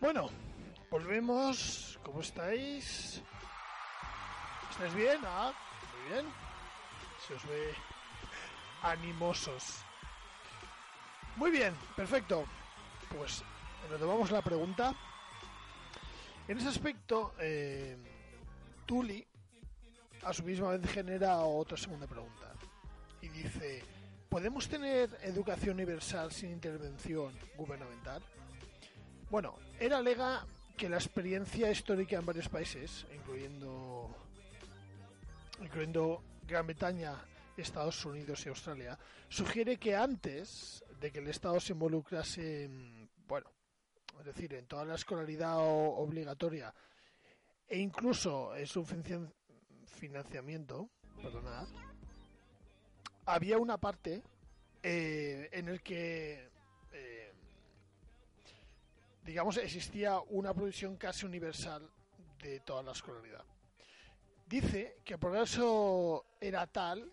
Bueno, volvemos. ¿Cómo estáis? ¿Estáis bien? Ah, muy bien. Se os ve animosos. Muy bien, perfecto. Pues retomamos la pregunta. En ese aspecto, eh, Tuli a su misma vez genera otra segunda pregunta. Y dice, ¿podemos tener educación universal sin intervención gubernamental? Bueno, él alega que la experiencia histórica en varios países, incluyendo, incluyendo Gran Bretaña, Estados Unidos y Australia, sugiere que antes de que el Estado se involucrase en, bueno, es decir, en toda la escolaridad obligatoria e incluso en su financiamiento, perdonad, había una parte eh, en el que digamos existía una provisión casi universal de toda la escolaridad. Dice que el progreso era tal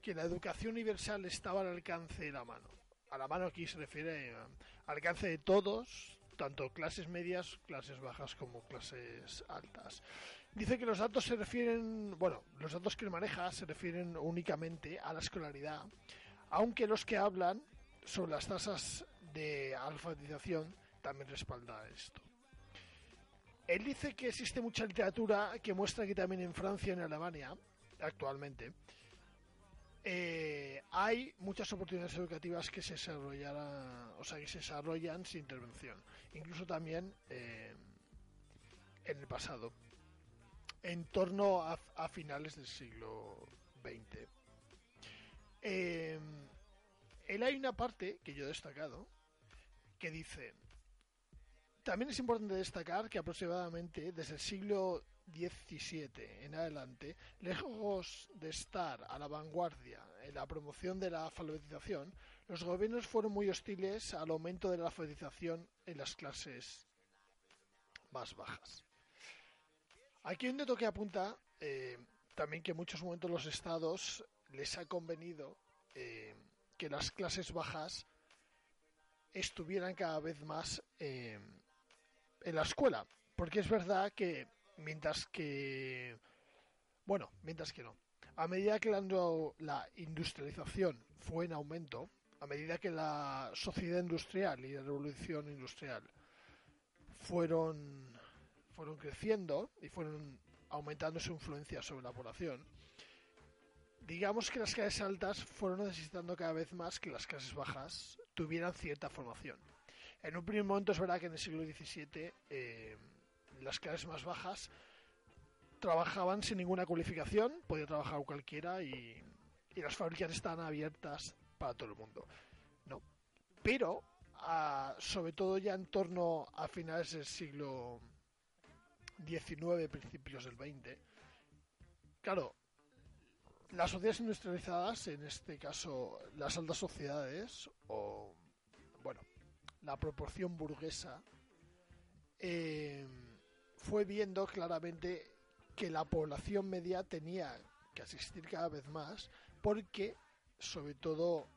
que la educación universal estaba al alcance de la mano. A la mano aquí se refiere al alcance de todos, tanto clases medias, clases bajas como clases altas. Dice que los datos se refieren, bueno, los datos que maneja se refieren únicamente a la escolaridad, aunque los que hablan sobre las tasas de alfabetización también respalda esto. Él dice que existe mucha literatura que muestra que también en Francia y en Alemania, actualmente, eh, hay muchas oportunidades educativas que se desarrollan, o sea, que se desarrollan sin intervención, incluso también eh, en el pasado, en torno a, finales del siglo XX. Eh, él hay una parte que yo he destacado que dice también es importante destacar que aproximadamente desde el siglo 17 en adelante, lejos de estar a la vanguardia en la promoción de la alfabetización, los gobiernos fueron muy hostiles al aumento de la alfabetización en las clases más bajas. Aquí un dato que apunta eh, también que en muchos momentos los estados les ha convenido eh, que las clases bajas estuvieran cada vez más eh, en la escuela, porque es verdad que Mientras que, bueno, mientras que no. A medida que la, industrialización fue en aumento, a medida que la sociedad industrial y la revolución industrial fueron, fueron creciendo y fueron aumentando su influencia sobre la población, digamos que las clases altas fueron necesitando cada vez más que las clases bajas tuvieran cierta formación. En un primer momento es verdad que en el siglo XVII eh, las clases más bajas trabajaban sin ninguna cualificación, podía trabajar cualquiera y, las fábricas estaban abiertas para todo el mundo. No. Pero, sobre todo ya en torno a finales del siglo XIX, principios del XX, claro, las sociedades industrializadas, en este caso las altas sociedades, o la proporción burguesa, eh, fue viendo claramente que la población media tenía que asistir cada vez más porque, sobre todo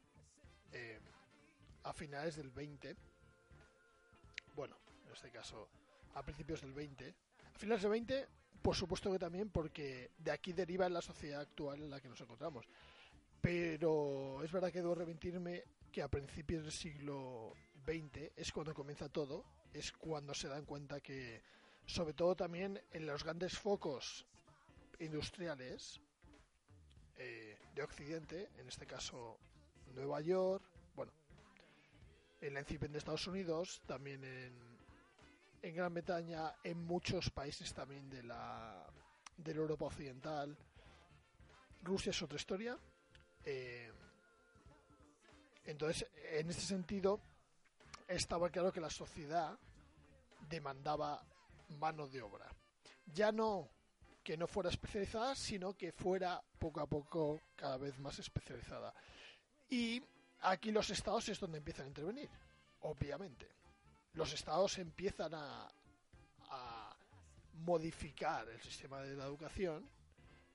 eh, a finales del 20, bueno, en este caso a principios del 20, a finales del 20, por supuesto que también porque de aquí deriva la sociedad actual en la que nos encontramos. Pero es verdad que debo remitirme que a principios del siglo XX es cuando comienza todo, es cuando se dan cuenta que sobre todo también en los grandes focos industriales eh, de Occidente, en este caso Nueva York, bueno, en la incipiente de Estados Unidos, también en, en Gran Bretaña, en muchos países también de la, de Europa Occidental. Rusia es otra historia. Eh, entonces, en este sentido, estaba claro que la sociedad demandaba mano de obra. Ya no que no fuera especializada, sino que fuera poco a poco cada vez más especializada. Y aquí los estados es donde empiezan a intervenir, obviamente. Los estados empiezan a, modificar el sistema de la educación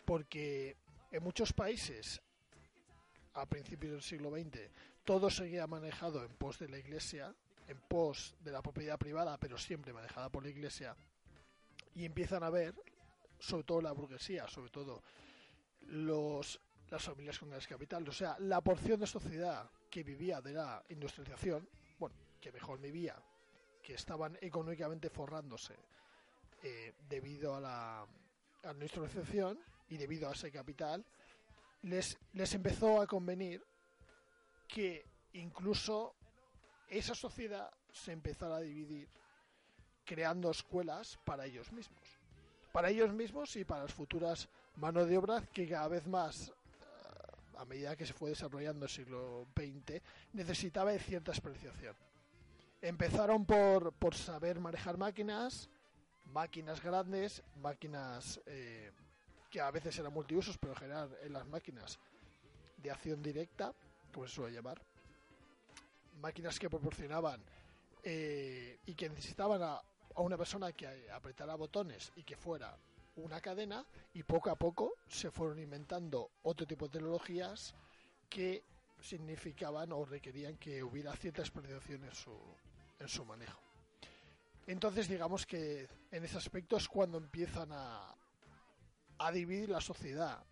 porque en muchos países a principios del siglo XX todo seguía manejado en pos de la iglesia en pos de la propiedad privada, pero siempre manejada por la Iglesia, y empiezan a ver, sobre todo la burguesía, sobre todo los, las familias con grandes capital, o sea, la porción de sociedad que vivía de la industrialización, bueno, que mejor vivía, que estaban económicamente forrándose eh, debido a la, a la industrialización y debido a ese capital, les, les empezó a convenir que incluso esa sociedad se empezara a dividir creando escuelas para ellos mismos. Para ellos mismos y para las futuras manos de obra que cada vez más, eh, a medida que se fue desarrollando el siglo XX, necesitaba cierta especialización. Empezaron por, por saber manejar máquinas, máquinas grandes, máquinas eh, que a veces eran multiusos, pero en general en las máquinas de acción directa, como se suele llamar, máquinas que proporcionaban eh, y que necesitaban a, una persona que apretara botones y que fuera una cadena y poco a poco se fueron inventando otro tipo de tecnologías que significaban o requerían que hubiera cierta especialización en su, en su manejo. Entonces digamos que en ese aspecto es cuando empiezan a, a dividir la sociedad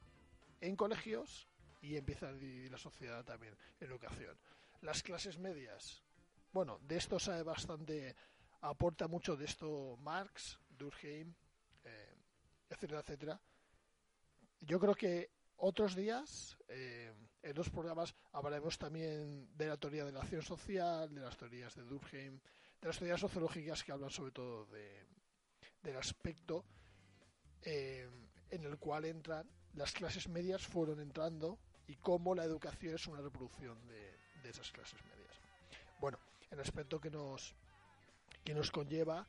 en colegios y empiezan a dividir la sociedad también en educación. Las clases medias, bueno, de esto sabe bastante aporta mucho de esto Marx, Durkheim, eh, etcétera, etcétera. Yo creo que otros días, eh, en los programas, hablaremos también de la teoría de la acción social, de las teorías de Durkheim, de las teorías sociológicas que hablan sobre todo de, del aspecto eh, en el cual entran las clases medias fueron entrando y cómo la educación es una reproducción de, de esas clases medias. Bueno, el aspecto que nos que nos conlleva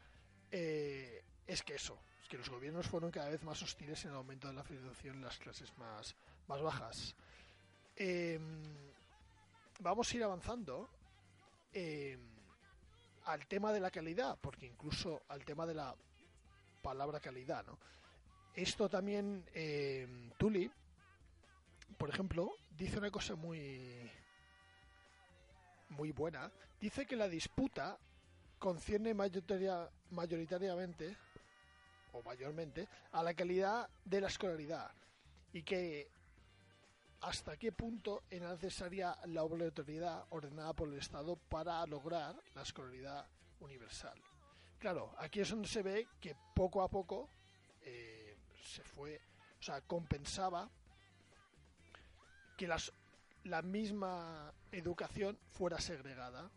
eh, es que eso, es que los gobiernos fueron cada vez más hostiles en el aumento de la financiación en las clases más, más bajas. Eh, vamos a ir avanzando eh, al tema de la calidad, porque incluso al tema de la palabra calidad, ¿no? Esto también, eh, Tuli, por ejemplo, dice una cosa muy muy buena. Dice que la disputa concierne mayoritaria, mayoritariamente o mayormente a la calidad de la escolaridad y que hasta qué punto era necesaria la obligatoriedad ordenada por el Estado para lograr la escolaridad universal. Claro, aquí es donde se ve que poco a poco eh, se fue, o sea, compensaba que las, la misma educación fuera segregada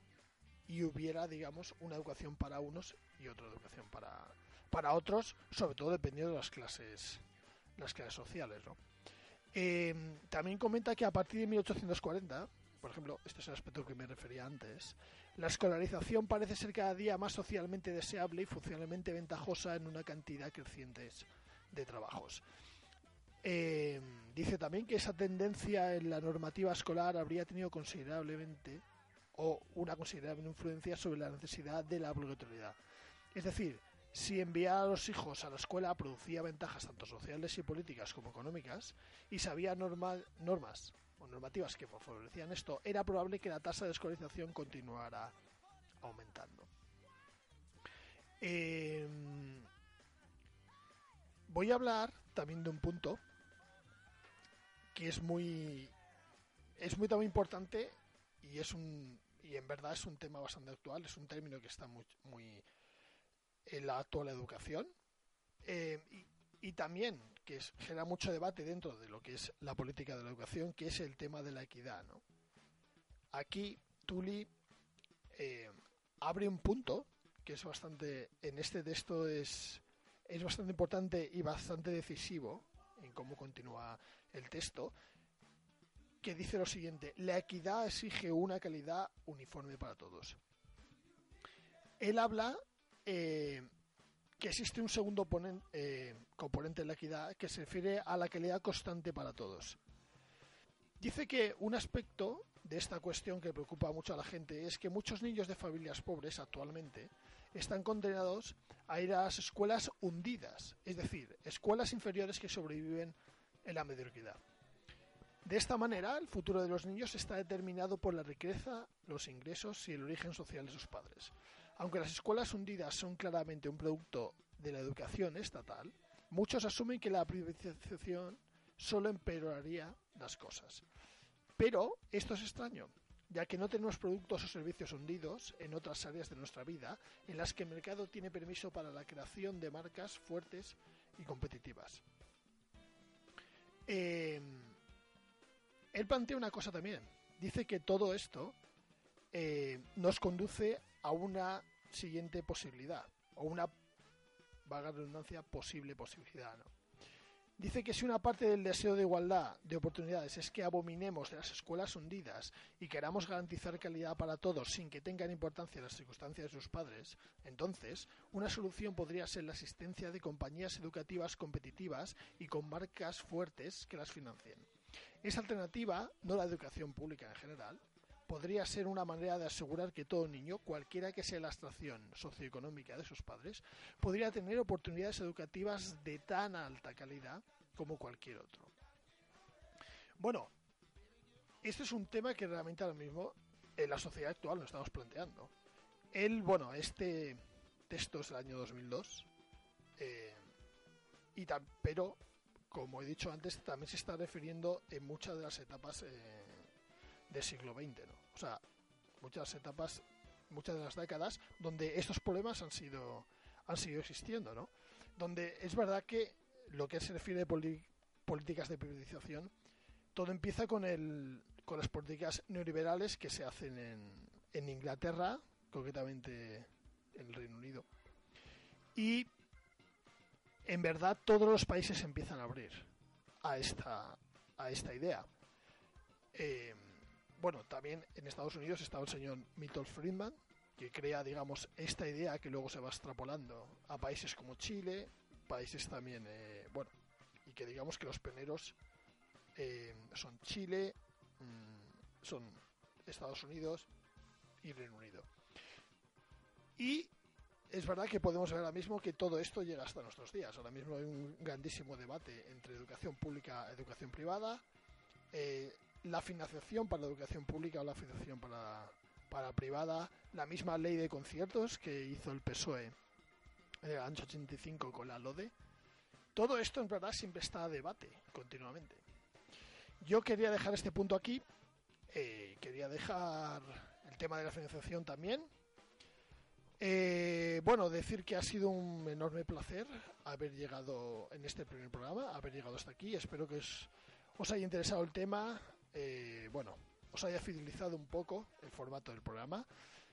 y hubiera, digamos, una educación para unos y otra educación para, para otros, sobre todo dependiendo de las clases, las clases sociales, ¿no? Eh, también comenta que a partir de 1840, por ejemplo, este es el aspecto que me refería antes, la escolarización parece ser cada día más socialmente deseable y funcionalmente ventajosa en una cantidad creciente de trabajos. Eh, dice también que esa tendencia en la normativa escolar habría tenido considerablemente o una considerable influencia sobre la necesidad de la obligatoriedad. Es decir, si enviar a los hijos a la escuela producía ventajas tanto sociales y políticas como económicas, y si había normal, normas o normativas que favorecían esto, era probable que la tasa de escolarización continuara aumentando. Eh, voy a hablar también de un punto que es muy es muy, muy importante y es un y en verdad es un tema bastante actual, es un término que está muy, muy en la actual educación eh, y, también que genera mucho debate dentro de lo que es la política de la educación, que es el tema de la equidad. ¿no? Aquí Tuli eh, abre un punto que es bastante, en este texto es, es bastante importante y bastante decisivo en cómo continúa el texto, que dice lo siguiente, la equidad exige una calidad uniforme para todos. Él habla eh, que existe un segundo eh, componente de la equidad que se refiere a la calidad constante para todos. Dice que un aspecto de esta cuestión que preocupa mucho a la gente es que muchos niños de familias pobres actualmente están condenados a ir a las escuelas hundidas, es decir, escuelas inferiores que sobreviven en la mediocridad. De esta manera, el futuro de los niños está determinado por la riqueza, los ingresos y el origen social de sus padres. Aunque las escuelas hundidas son claramente un producto de la educación estatal, muchos asumen que la privatización solo empeoraría las cosas. Pero esto es extraño, ya que no tenemos productos o servicios hundidos en otras áreas de nuestra vida en las que el mercado tiene permiso para la creación de marcas fuertes y competitivas. Eh, él plantea una cosa también. Dice que todo esto eh, nos conduce a una siguiente posibilidad, o una, vaga redundancia, posible posibilidad. ¿no? Dice que si una parte del deseo de igualdad de oportunidades es que abominemos de las escuelas hundidas y queramos garantizar calidad para todos sin que tengan importancia las circunstancias de sus padres, entonces una solución podría ser la existencia de compañías educativas competitivas y con marcas fuertes que las financien. Esa alternativa, no la educación pública en general, podría ser una manera de asegurar que todo niño, cualquiera que sea la extracción socioeconómica de sus padres, podría tener oportunidades educativas de tan alta calidad como cualquier otro. Bueno, este es un tema que realmente ahora mismo en la sociedad actual nos estamos planteando. El, bueno, este texto es del año 2002, eh, y pero como he dicho antes, también se está refiriendo en muchas de las etapas eh, del siglo XX, ¿no? O sea, muchas etapas, muchas de las décadas donde estos problemas han sido han sido existiendo, ¿no? Donde es verdad que lo que se refiere a políticas de privatización, todo empieza con el con las políticas neoliberales que se hacen en, en Inglaterra, concretamente en el Reino Unido. Y en verdad todos los países empiezan a abrir a esta, a esta idea. Eh, bueno, también en Estados Unidos está el señor Milton Friedman, que crea, digamos, esta idea que luego se va extrapolando a países como Chile, países también, eh, bueno, y que digamos que los pioneros eh, son Chile, mm, son Estados Unidos y Reino Unido. Y es verdad que podemos ver ahora mismo que todo esto llega hasta nuestros días. Ahora mismo hay un grandísimo debate entre educación pública y educación privada. Eh, la financiación para la educación pública o la financiación para, para privada. La misma ley de conciertos que hizo el PSOE en el año 85 con la LODE. Todo esto en verdad siempre está a debate continuamente. Yo quería dejar este punto aquí. Eh, quería dejar el tema de la financiación también eh, bueno, decir que ha sido un enorme placer haber llegado en este primer programa, haber llegado hasta aquí. Espero que os, haya interesado el tema, eh, bueno, os haya fidelizado un poco el formato del programa.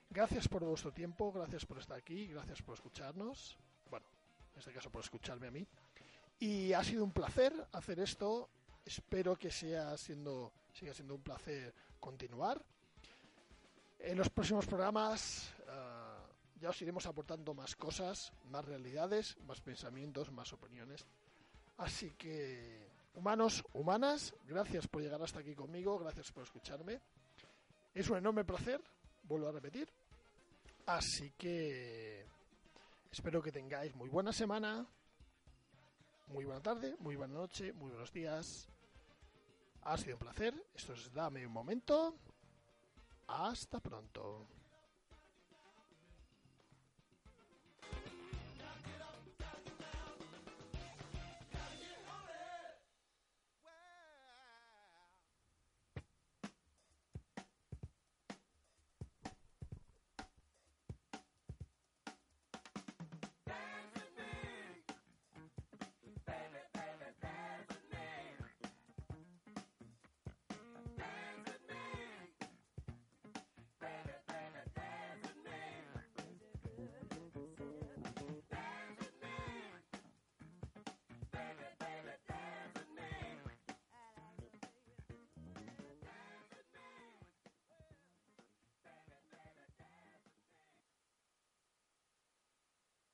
Gracias por vuestro tiempo, gracias por estar aquí, gracias por escucharnos. Bueno, en este caso por escucharme a mí. Y ha sido un placer hacer esto. Espero que sea siendo, siga siendo un placer continuar. En los próximos programas. Ah, ya os iremos aportando más cosas, más realidades, más pensamientos, más opiniones. Así que, humanos, humanas, gracias por llegar hasta aquí conmigo, gracias por escucharme. Es un enorme placer, vuelvo a repetir. Así que espero que tengáis muy buena semana, muy buena tarde, muy buena noche, muy buenos días. Ha sido un placer. Esto es Dame un momento. Hasta pronto.